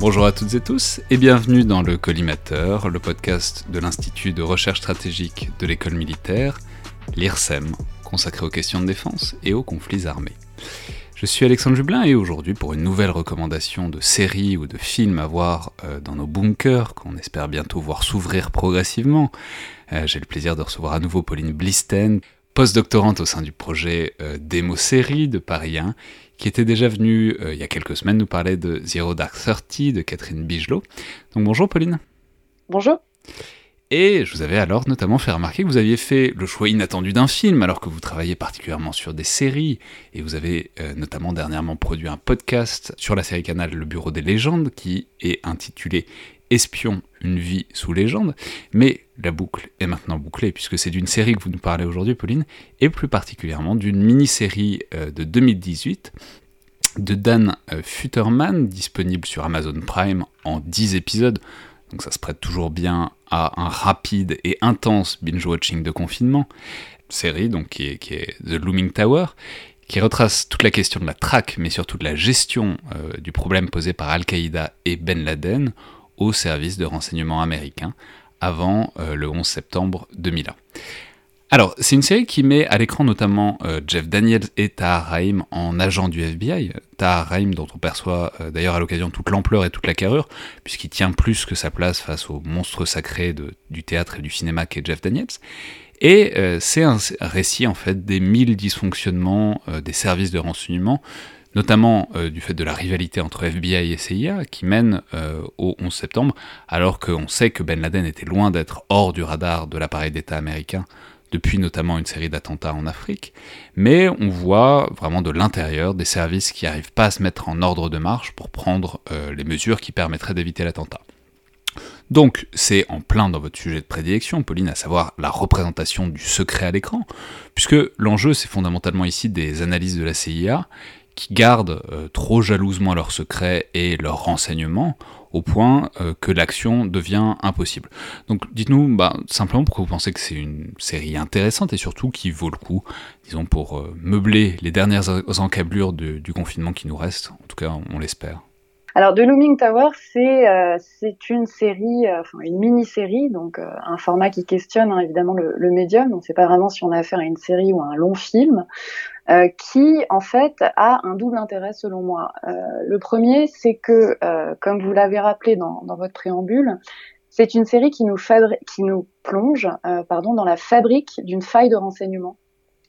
Bonjour à toutes et tous et bienvenue dans le Collimateur, le podcast de l'Institut de recherche stratégique de l'école militaire, l'IRSEM, consacré aux questions de défense et aux conflits armés. Je suis Alexandre Jublin et aujourd'hui pour une nouvelle recommandation de séries ou de films à voir euh, dans nos bunkers qu'on espère bientôt voir s'ouvrir progressivement, euh, j'ai le plaisir de recevoir à nouveau Pauline Blisten, postdoctorante au sein du projet euh, Démo Série de Paris 1, qui était déjà venue il y a quelques semaines nous parler de Zero Dark Thirty de Catherine Bigelow. Donc bonjour Pauline. Bonjour. Et je vous avais alors notamment fait remarquer que vous aviez fait le choix inattendu d'un film, alors que vous travaillez particulièrement sur des séries, et vous avez euh, notamment dernièrement produit un podcast sur la série Canal Le Bureau des légendes, qui est intitulé Espion, une vie sous légende. Mais la boucle est maintenant bouclée, puisque c'est d'une série que vous nous parlez aujourd'hui, Pauline, et plus particulièrement d'une mini-série euh, de 2018 de Dan euh, Futterman, disponible sur Amazon Prime en 10 épisodes donc ça se prête toujours bien à un rapide et intense binge-watching de confinement. Série donc qui est, The Looming Tower, qui retrace toute la question de la traque, mais surtout de la gestion euh, du problème posé par Al-Qaïda et Ben Laden au service de renseignement américain avant euh, le 11 septembre 2001. Alors, c'est une série qui met à l'écran notamment euh, Jeff Daniels et Tahar Rahim en agent du FBI. Tahar Rahim, dont on perçoit euh, d'ailleurs à l'occasion toute l'ampleur et toute la carrure, puisqu'il tient plus que sa place face au monstre sacré du théâtre et du cinéma qu'est Jeff Daniels. Et c'est un récit en fait des mille dysfonctionnements des services de renseignement, notamment du fait de la rivalité entre FBI et CIA qui mène au 11 septembre, alors qu'on sait que Ben Laden était loin d'être hors du radar de l'appareil d'État américain depuis notamment une série d'attentats en Afrique, mais on voit vraiment de l'intérieur des services qui n'arrivent pas à se mettre en ordre de marche pour prendre euh, les mesures qui permettraient d'éviter l'attentat. Donc c'est en plein dans votre sujet de prédilection, Pauline, à savoir la représentation du secret à l'écran, puisque l'enjeu c'est fondamentalement ici des analyses de la CIA qui gardent euh, trop jalousement leurs secrets et leurs renseignements au point euh, que l'action devient impossible. Donc dites-nous bah, simplement pourquoi vous pensez que c'est une série intéressante et surtout qui vaut le coup, disons, pour euh, meubler les dernières encablures du confinement qui nous reste, en tout cas on, l'espère. Alors, The Looming Tower, c'est une série, enfin une mini-série, donc un format qui questionne hein, évidemment le, le médium. On ne sait pas vraiment si on a affaire à une série ou à un long film. Euh, qui en fait a un double intérêt selon moi. Euh, le premier, c'est que, euh, comme vous l'avez rappelé dans, dans, votre préambule, c'est une série qui nous, qui nous plonge pardon, dans la fabrique d'une faille de renseignement,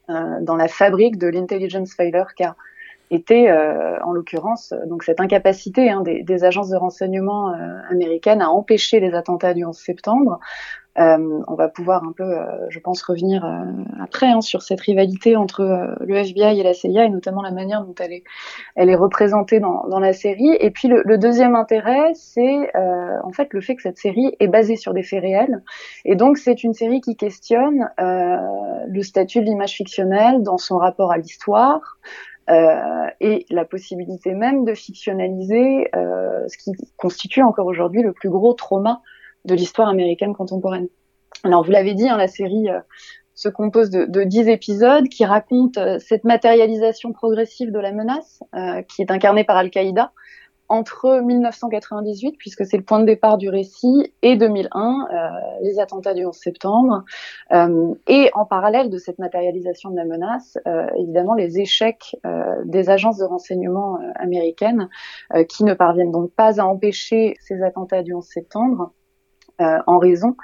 dans la fabrique de l'intelligence failure qu'a été, en l'occurrence, donc cette incapacité hein, des, des, agences de renseignement américaines à empêcher les attentats du 11 septembre, euh, on va pouvoir un peu, euh, je pense, revenir euh, après hein, sur cette rivalité entre le FBI et la CIA et notamment la manière dont elle est, elle est représentée dans, dans la série. Et puis le, le deuxième intérêt, c'est en fait le fait que cette série est basée sur des faits réels. Et donc c'est une série qui questionne le statut de l'image fictionnelle dans son rapport à l'histoire. Euh, et la possibilité même de fictionnaliser euh, ce qui constitue encore aujourd'hui le plus gros trauma de l'histoire américaine contemporaine. Alors vous l'avez dit, hein, la série euh, se compose de, de 10 épisodes qui racontent cette matérialisation progressive de la menace qui est incarnée par Al-Qaïda entre 1998, puisque c'est le point de départ du récit, et 2001, les attentats du 11 septembre, et en parallèle de cette matérialisation de la menace, évidemment les échecs des agences de renseignement américaines qui ne parviennent donc pas à empêcher ces attentats du 11 septembre, euh, en raison,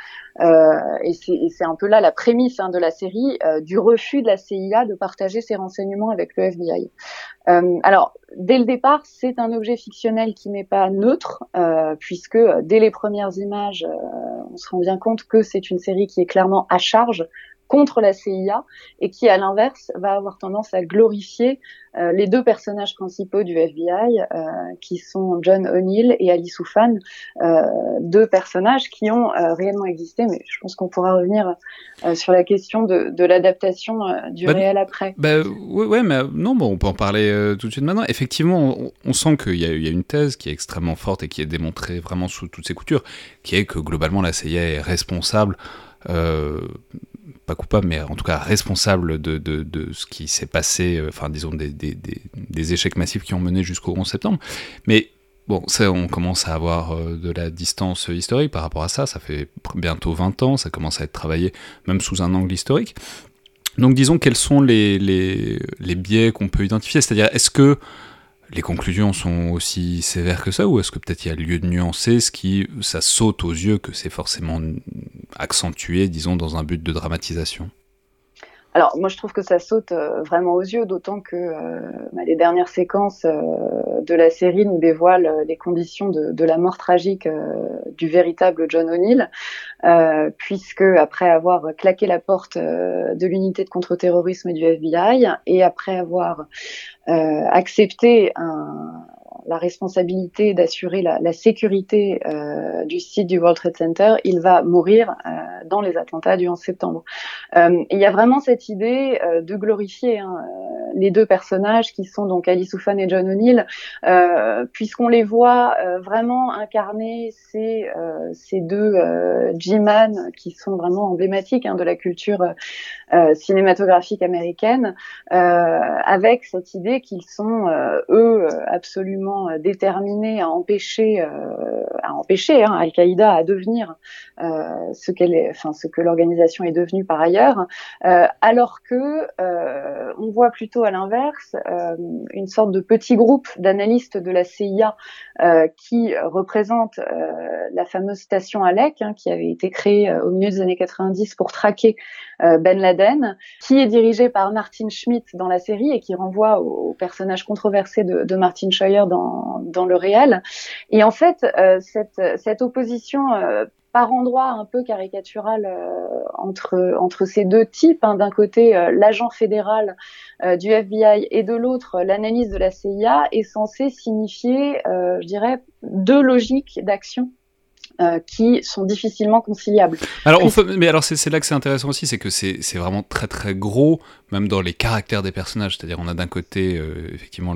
euh, et c'est un peu là la prémisse hein, de la série, euh, du refus de la CIA de partager ses renseignements avec le FBI. Alors, dès le départ, c'est un objet fictionnel qui n'est pas neutre, puisque dès les premières images, on se rend bien compte que c'est une série qui est clairement à charge contre la CIA et qui, à l'inverse, va avoir tendance à glorifier euh, les deux personnages principaux du FBI, euh, qui sont John O'Neill et Ali Soufan, euh, deux personnages qui ont réellement existé, mais je pense qu'on pourra revenir sur la question de, de l'adaptation du bah, réel après. Bah, ouais, mais non, bon, on peut en parler tout de suite maintenant. Effectivement, on, sent qu'il y, y, a une thèse qui est extrêmement forte et qui est démontrée vraiment sous toutes ses coutures, qui est que globalement la CIA est responsable euh, pas coupable, mais en tout cas responsable de, de, de ce qui s'est passé, euh, enfin disons des, des, des, échecs massifs qui ont mené jusqu'au 11 septembre. Mais bon, ça, on commence à avoir de la distance historique par rapport à ça. Ça fait bientôt 20 ans, ça commence à être travaillé même sous un angle historique. Donc disons quels sont les, les, les biais qu'on peut identifier, c'est-à-dire est-ce que les conclusions sont aussi sévères que ça, ou est-ce que peut-être il y a lieu de nuancer ce qui, ça saute aux yeux que c'est forcément accentué, disons, dans un but de dramatisation? Alors moi je trouve que ça saute euh, vraiment aux yeux, d'autant que euh, bah, les dernières séquences euh, de la série nous dévoilent les conditions de, la mort tragique du véritable John O'Neill, puisque après avoir claqué la porte de l'unité de contre-terrorisme du FBI et après avoir accepté un, la responsabilité d'assurer la, la, sécurité euh, du site du World Trade Center, il va mourir euh, dans les attentats du 11 septembre. Euh, il y a vraiment cette idée euh, de glorifier hein, euh, les deux personnages qui sont donc Ali Soufan et John O'Neill, puisqu'on les voit vraiment incarner ces, ces deux G-Man qui sont vraiment emblématiques hein, de la culture cinématographique américaine, avec cette idée qu'ils sont eux absolument euh, déterminée à empêcher, euh, à empêcher hein, Al-Qaïda à devenir euh, ce que l'organisation est devenue par ailleurs, alors que on voit plutôt à l'inverse une sorte de petit groupe d'analystes de la CIA qui représente la fameuse station Alec, hein, qui avait été créée au milieu des années 90 pour traquer Ben Laden, qui est dirigé par Martin Schmidt dans la série et qui renvoie au, personnage controversé de, Martin Scheuer dans dans, le réel. Et en fait, euh, cette, cette opposition euh, par endroit un peu caricaturale euh, entre entre ces deux types. Hein. D'un côté, l'agent fédéral du FBI et de l'autre, l'analyse de la CIA est censée signifier, je dirais, deux logiques d'action euh, qui sont difficilement conciliables. Alors, on mais alors c'est là que c'est intéressant aussi, c'est que c'est vraiment très très gros, même dans les caractères des personnages. C'est-à-dire, on a d'un côté euh, effectivement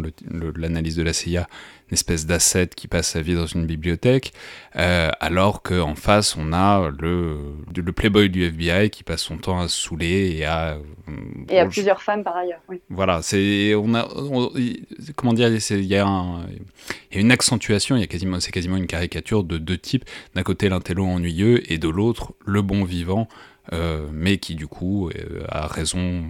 l'analyse de la CIA une espèce d'asset qui passe sa vie dans une bibliothèque, euh, alors qu'en face, on a le, le playboy du FBI qui passe son temps à se saouler et à... Et à plusieurs femmes par ailleurs, oui. Voilà, c'est... On a, comment dire, il y, a une accentuation, y a quasiment, c'est quasiment une caricature de deux types. D'un côté, l'intello ennuyeux, et de l'autre, le bon vivant, euh, mais qui du coup euh, a raison,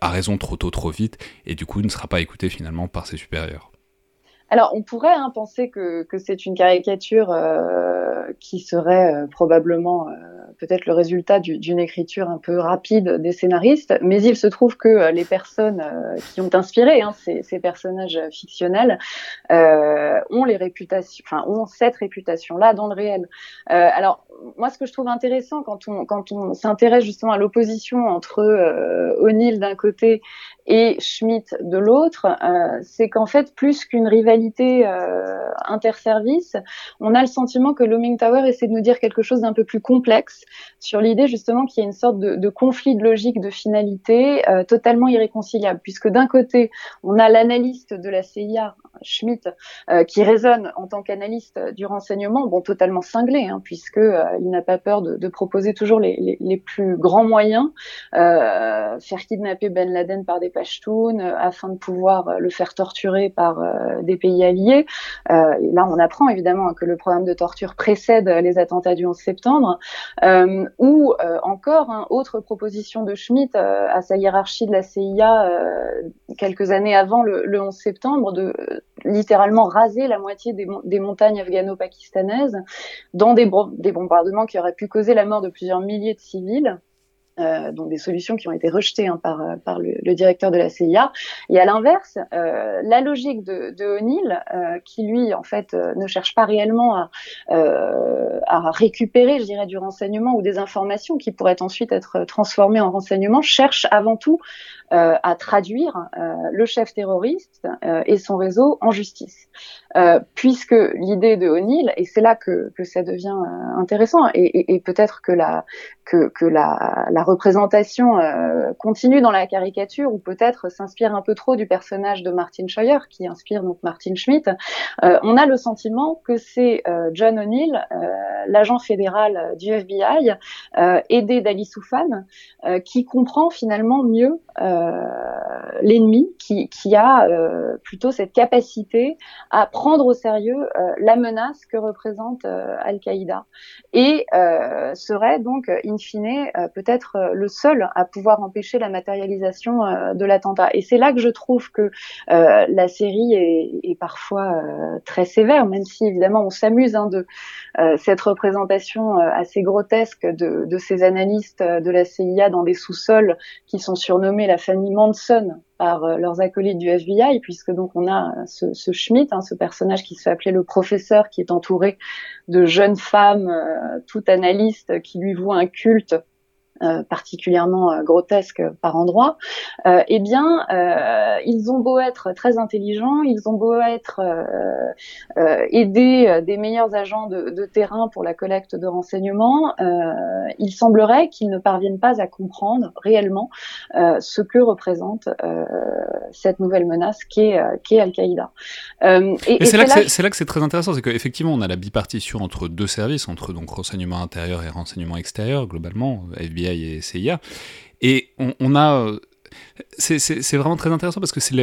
a raison trop tôt, trop vite, et du coup ne sera pas écouté finalement par ses supérieurs. Alors, on pourrait hein, penser que, que c'est une caricature euh, qui serait euh, probablement euh, peut-être le résultat d'une écriture un peu rapide des scénaristes, mais il se trouve que les personnes qui ont inspiré hein, ces, personnages fictionnels ont les réputations, ont cette réputation-là dans le réel. alors, moi, ce que je trouve intéressant quand on s'intéresse justement à l'opposition entre O'Neill d'un côté et Schmidt de l'autre, euh, c'est qu'en fait, plus qu'une rivalité euh, interservice, on a le sentiment que Looming Tower essaie de nous dire quelque chose d'un peu plus complexe sur l'idée justement qu'il y a une sorte de, conflit de logique, de finalité euh, totalement irréconciliable, puisque d'un côté, on a l'analyste de la CIA, Schmidt, euh, qui résonne en tant qu'analyste du renseignement, bon, totalement cinglé, hein, puisque euh, il n'a pas peur de, proposer toujours les, plus grands moyens, faire kidnapper Ben Laden par des Pashtun euh, afin de pouvoir euh, le faire torturer par euh, des pays alliés. et là, on apprend évidemment que le programme de torture précède les attentats du 11 septembre. ou encore, hein, autre proposition de Schmitt à sa hiérarchie de la CIA quelques années avant le, 11 septembre, de littéralement raser la moitié des, montagnes afghano-pakistanaises dans des, bombardements qui auraient pu causer la mort de plusieurs milliers de civils. Euh, donc des solutions qui ont été rejetées hein, par, euh, par le, directeur de la CIA. Et à l'inverse, euh, la logique de, O'Neill, qui lui en fait ne cherche pas réellement à, à, récupérer, je dirais, du renseignement ou des informations qui pourraient ensuite être transformées en renseignements, cherche avant tout à traduire le chef terroriste et son réseau en justice. Puisque l'idée de O'Neill, et c'est là que, que ça devient intéressant, et, et, et peut-être que la que, que la, la représentation euh, continue dans la caricature ou peut-être s'inspire un peu trop du personnage de Martin Scheuer qui inspire donc Martin Schmidt, euh, on a le sentiment que c'est euh, John O'Neill, l'agent fédéral du FBI, aidé d'Ali Soufan, qui comprend finalement mieux l'ennemi, qui, qui, a plutôt cette capacité à prendre au sérieux la menace que représente Al-Qaïda et serait donc in fine peut-être le seul à pouvoir empêcher la matérialisation de l'attentat. Et c'est là que je trouve que la série est, parfois très sévère, même si évidemment on s'amuse hein, de euh, cette représentation euh, assez grotesque de, ces analystes euh, de la CIA dans des sous-sols qui sont surnommés la famille Manson par leurs acolytes du FBI, puisque donc on a ce, ce Schmidt, hein, ce personnage qui se fait appeler le professeur, qui est entouré de jeunes femmes, toutes analystes, qui lui vouent un culte euh, particulièrement euh, grotesque par endroits, euh, eh bien, ils ont beau être très intelligents, ils ont beau être aidés des meilleurs agents de, de, terrain pour la collecte de renseignements, il semblerait qu'ils ne parviennent pas à comprendre réellement ce que représente cette nouvelle menace qui est, qui est Al-Qaïda. et, et c'est là, là, là, que c'est très intéressant, c'est qu'effectivement, on a la bipartition entre deux services, entre donc renseignement intérieur et renseignement extérieur, globalement, FBI et on, a. C'est vraiment très intéressant parce que c'est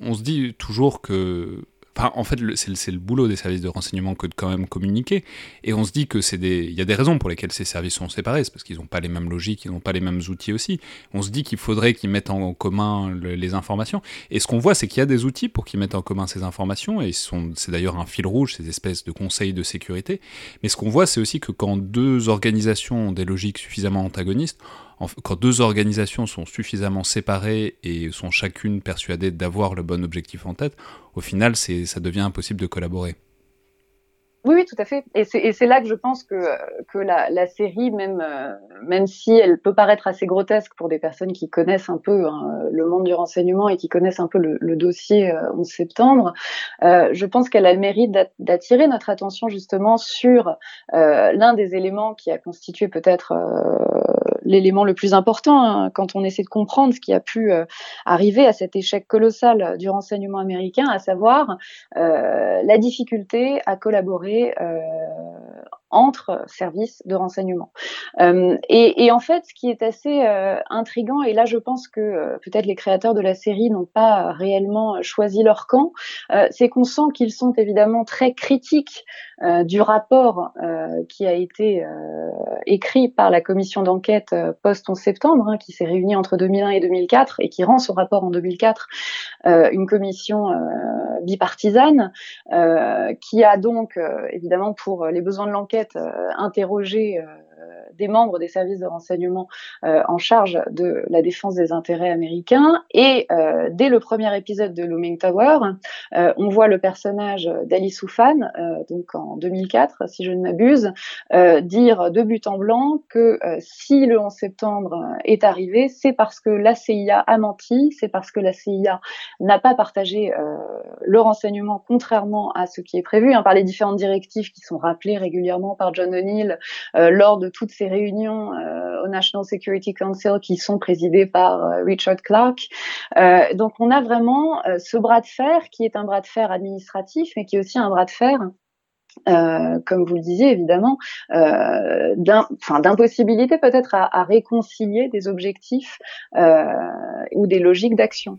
on se dit toujours que en fait, c'est le, boulot des services de renseignement que de quand même communiquer. Et on se dit que c'est des, il y a des raisons pour lesquelles ces services sont séparés, c'est parce qu'ils n'ont pas les mêmes logiques, ils n'ont pas les mêmes outils aussi. On se dit qu'il faudrait qu'ils mettent en commun les informations. Et ce qu'on voit, c'est qu'il y a des outils pour qu'ils mettent en commun ces informations. Et c'est d'ailleurs un fil rouge, ces espèces de conseils de sécurité. Mais ce qu'on voit, c'est aussi que quand deux organisations ont des logiques suffisamment antagonistes, quand deux organisations sont suffisamment séparées et sont chacune persuadées d'avoir le bon objectif en tête, au final, ça devient impossible de collaborer. Oui, oui, tout à fait. Et c'est là que je pense que, que la, série, même, euh, même si elle peut paraître assez grotesque pour des personnes qui connaissent un peu hein, le monde du renseignement et qui connaissent un peu le, dossier 11 euh, septembre, euh, je pense qu'elle a le mérite d'attirer notre attention justement sur euh, l'un des éléments qui a constitué peut-être l'élément le plus important hein, quand on essaie de comprendre ce qui a pu arriver à cet échec colossal du renseignement américain, à savoir la difficulté à collaborer euh, entre services de renseignement. Euh, et, en fait, ce qui est assez euh, intrigant, et là je pense que peut-être les créateurs de la série n'ont pas réellement choisi leur camp, c'est qu'on sent qu'ils sont évidemment très critiques du rapport qui a été écrit par la commission d'enquête post-11 septembre, hein, qui s'est réunie entre 2001 et 2004 et qui rend son rapport en 2004, une commission bipartisane, qui a donc évidemment pour les besoins de l'enquête interrogé des membres des services de renseignement euh, en charge de la défense des intérêts américains. Et euh, dès le premier épisode de Looming Tower, euh, on voit le personnage d'Ali Soufan, donc en 2004, si je ne m'abuse, dire de but en blanc que si le 11 septembre est arrivé, c'est parce que la CIA a menti, c'est parce que la CIA n'a pas partagé le renseignement contrairement à ce qui est prévu hein, par les différentes directives qui sont rappelées régulièrement par John O'Neill lors de toutes ces réunions euh, au National Security Council qui sont présidées par euh, Richard Clark. Euh, donc on a vraiment ce bras de fer qui est un bras de fer administratif, mais qui est aussi un bras de fer comme vous le disiez évidemment, euh, d'impossibilité peut-être à, réconcilier des objectifs ou des logiques d'action.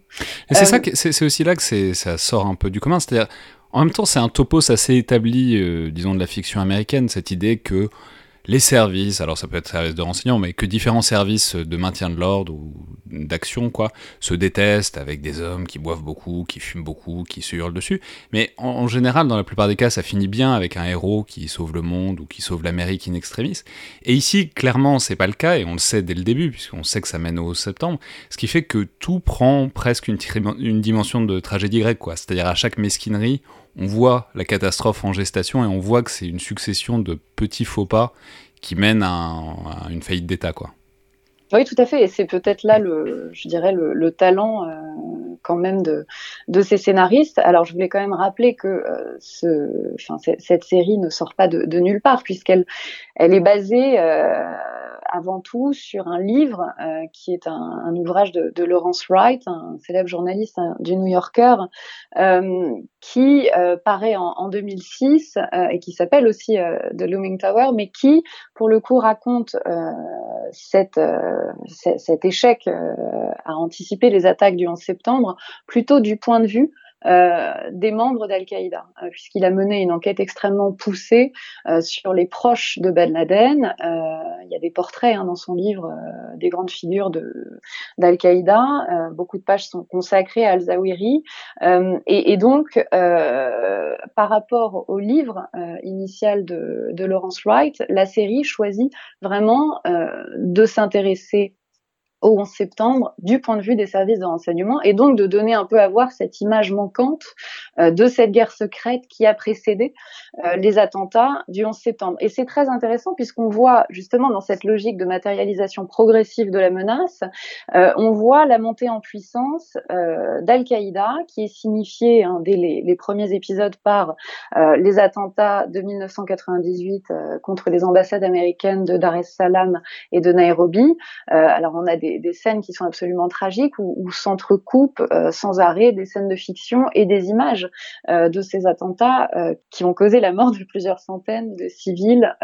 c'est ça, c'est aussi là que ça sort un peu du commun, c'est-à-dire en même temps c'est un topos assez établi, disons de la fiction américaine, cette idée que les services, alors ça peut être service de renseignement, mais que différents services de maintien de l'ordre ou d'action, quoi, se détestent avec des hommes qui boivent beaucoup, qui fument beaucoup, qui se hurlent dessus. Mais en, général, dans la plupart des cas, ça finit bien avec un héros qui sauve le monde ou qui sauve l'Amérique in extremis. Et ici, clairement, c'est pas le cas, et on le sait dès le début, puisqu'on sait que ça mène au septembre, ce qui fait que tout prend presque une, dimension de tragédie grecque, quoi. C'est-à-dire à chaque mesquinerie, on voit la catastrophe en gestation et on voit que c'est une succession de petits faux pas qui mènent à, une faillite d'État, quoi. Oui, tout à fait. Et c'est peut-être là, le, je dirais, le, talent euh, quand même de, de ces scénaristes. Alors, je voulais quand même rappeler que euh, cette série ne sort pas de, nulle part, puisqu'elle elle est basée euh, avant tout sur un livre qui est un, ouvrage de, de, Lawrence Wright, un célèbre journaliste hein, du New Yorker, qui paraît en, en 2006 et qui s'appelle aussi The Looming Tower, mais qui, pour le coup, raconte cet échec à anticiper les attaques du 11 septembre plutôt du point de vue euh, des membres d'Al-Qaïda, euh, puisqu'il a mené une enquête extrêmement poussée euh, sur les proches de Ben Laden. il y a des portraits hein, dans son livre des grandes figures d'Al-Qaïda. beaucoup de pages sont consacrées à Al-Zawahiri. Et, et, donc, par rapport au livre initial de, de Lawrence Wright, la série choisit vraiment de s'intéresser au 11 septembre du point de vue des services de renseignement et donc de donner un peu à voir cette image manquante euh, de cette guerre secrète qui a précédé euh, les attentats du 11 septembre. Et c'est très intéressant puisqu'on voit justement dans cette logique de matérialisation progressive de la menace, euh, on voit la montée en puissance d'Al-Qaïda qui est signifiée hein, dès les, les, premiers épisodes par les attentats de 1998 contre les ambassades américaines de Dar es Salaam et de Nairobi. alors on a des des, scènes qui sont absolument tragiques où, où s'entrecoupent euh, sans arrêt des scènes de fiction et des images euh, de ces attentats euh, qui ont causé la mort de plusieurs centaines de civils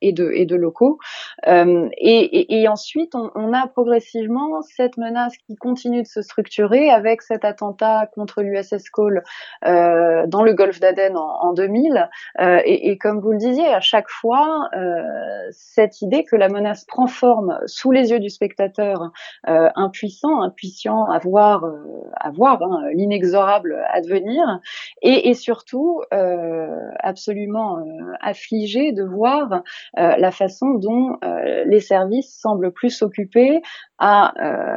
et de, locaux. Et, ensuite, on, a progressivement cette menace qui continue de se structurer avec cet attentat contre l'USS Cole dans le golfe d'Aden en, en, 2000. Et, et, comme vous le disiez, à chaque fois, cette idée que la menace prend forme sous les yeux du spectateur euh, impuissant, impuissant à voir, euh, à voir hein, l'inexorable advenir, et, et surtout euh, absolument affligé de voir la façon dont les services semblent plus s'occuper à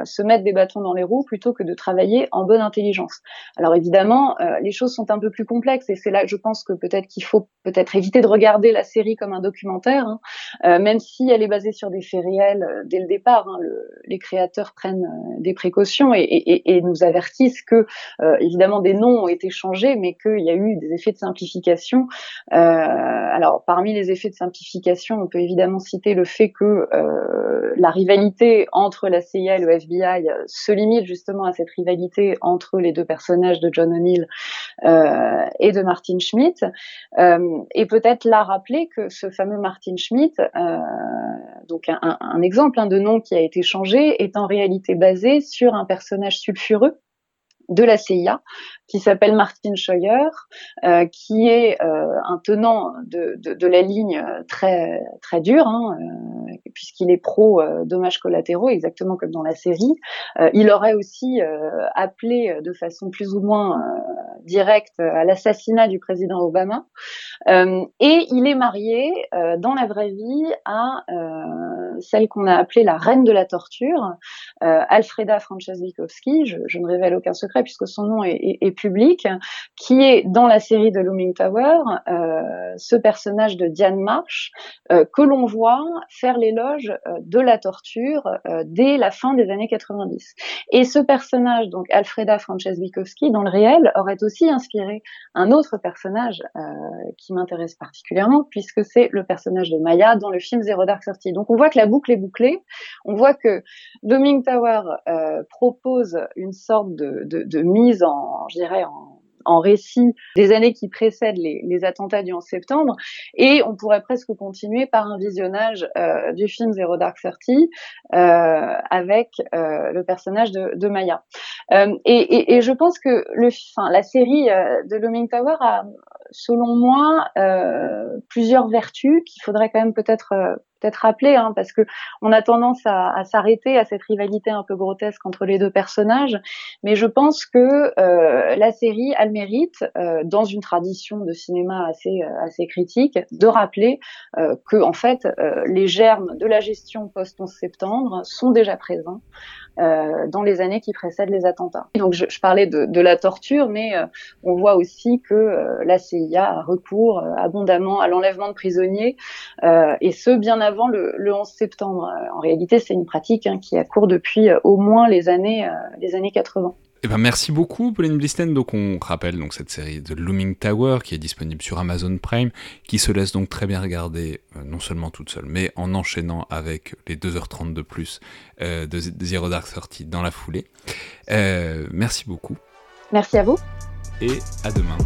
se mettre des bâtons dans les roues plutôt que de travailler en bonne intelligence. Alors évidemment, les choses sont un peu plus complexes et c'est là que je pense que peut-être qu'il faut peut-être éviter de regarder la série comme un documentaire, hein, même si elle est basée sur des faits réels dès le départ Hein, les créateurs prennent euh, des précautions et, nous avertissent que, euh, évidemment, des noms ont été changés, mais qu'il y a eu des effets de simplification. Euh, alors, parmi les effets de simplification, on peut évidemment citer le fait que la rivalité entre la CIA et le FBI se limite justement à cette rivalité entre les deux personnages de John O'Neill et de Martin Schmidt. et peut-être là rappeler que ce fameux Martin Schmidt, donc un, exemple hein, de nom qui a été changé est en réalité basé sur un personnage sulfureux de la CIA qui s'appelle Martin Scheuer, euh, qui est euh, un tenant de, la ligne très très dure, hein, euh, puisqu'il est pro euh, dommages collatéraux, exactement comme dans la série. Euh, il aurait aussi appelé de façon plus ou moins directe à l'assassinat du président Obama. et il est marié dans la vraie vie à celle qu'on a appelée la reine de la torture, Alfreda Franceslikowski. Je, je, ne révèle aucun secret puisque son nom est, est, public, qui est dans la série de Looming Tower euh, ce personnage de Diane Marsh euh, que l'on voit faire l'éloge euh, de la torture euh, dès la fin des années 90. Et ce personnage, donc Alfreda Franceslikowski, dans le réel, aurait aussi inspiré un autre personnage euh, qui m'intéresse particulièrement, puisque c'est le personnage de Maya dans le film Zero Dark Thirty. Donc on voit que la boucle est bouclée, on voit que Looming Tower propose une sorte de, de, de mise en, je dirais, en, en récit des années qui précèdent les, les, attentats du 11 septembre, et on pourrait presque continuer par un visionnage euh, du film Zero Dark Thirty euh, avec euh, le personnage de, de Maya. Euh, et, et, et, je pense que le, la série euh, de Looming Tower a, selon moi, plusieurs vertus qu'il faudrait quand même peut-être peut-être rappeler, hein, parce que on a tendance à, à s'arrêter à cette rivalité un peu grotesque entre les deux personnages. Mais je pense que euh, la série a le mérite, euh, dans une tradition de cinéma assez euh, assez critique, de rappeler euh, que en fait euh, les germes de la gestion post 11 septembre sont déjà présents euh, dans les années qui précèdent les attentats. donc je, je parlais de, de, la torture, mais euh, on voit aussi que euh, la CIA a recours abondamment à l'enlèvement de prisonniers, et ce bien avant le, le 11 septembre. En réalité, c'est une pratique hein, qui a cours depuis au moins les années, les années 80. Eh ben merci beaucoup Pauline Blisten. Donc on rappelle donc cette série de Looming Tower qui est disponible sur Amazon Prime, qui se laisse donc très bien regarder, euh, non seulement toute seule, mais en enchaînant avec les 2h30 de plus euh, de Zero Dark Thirty dans la foulée. Euh, merci beaucoup. Merci à vous. Et à demain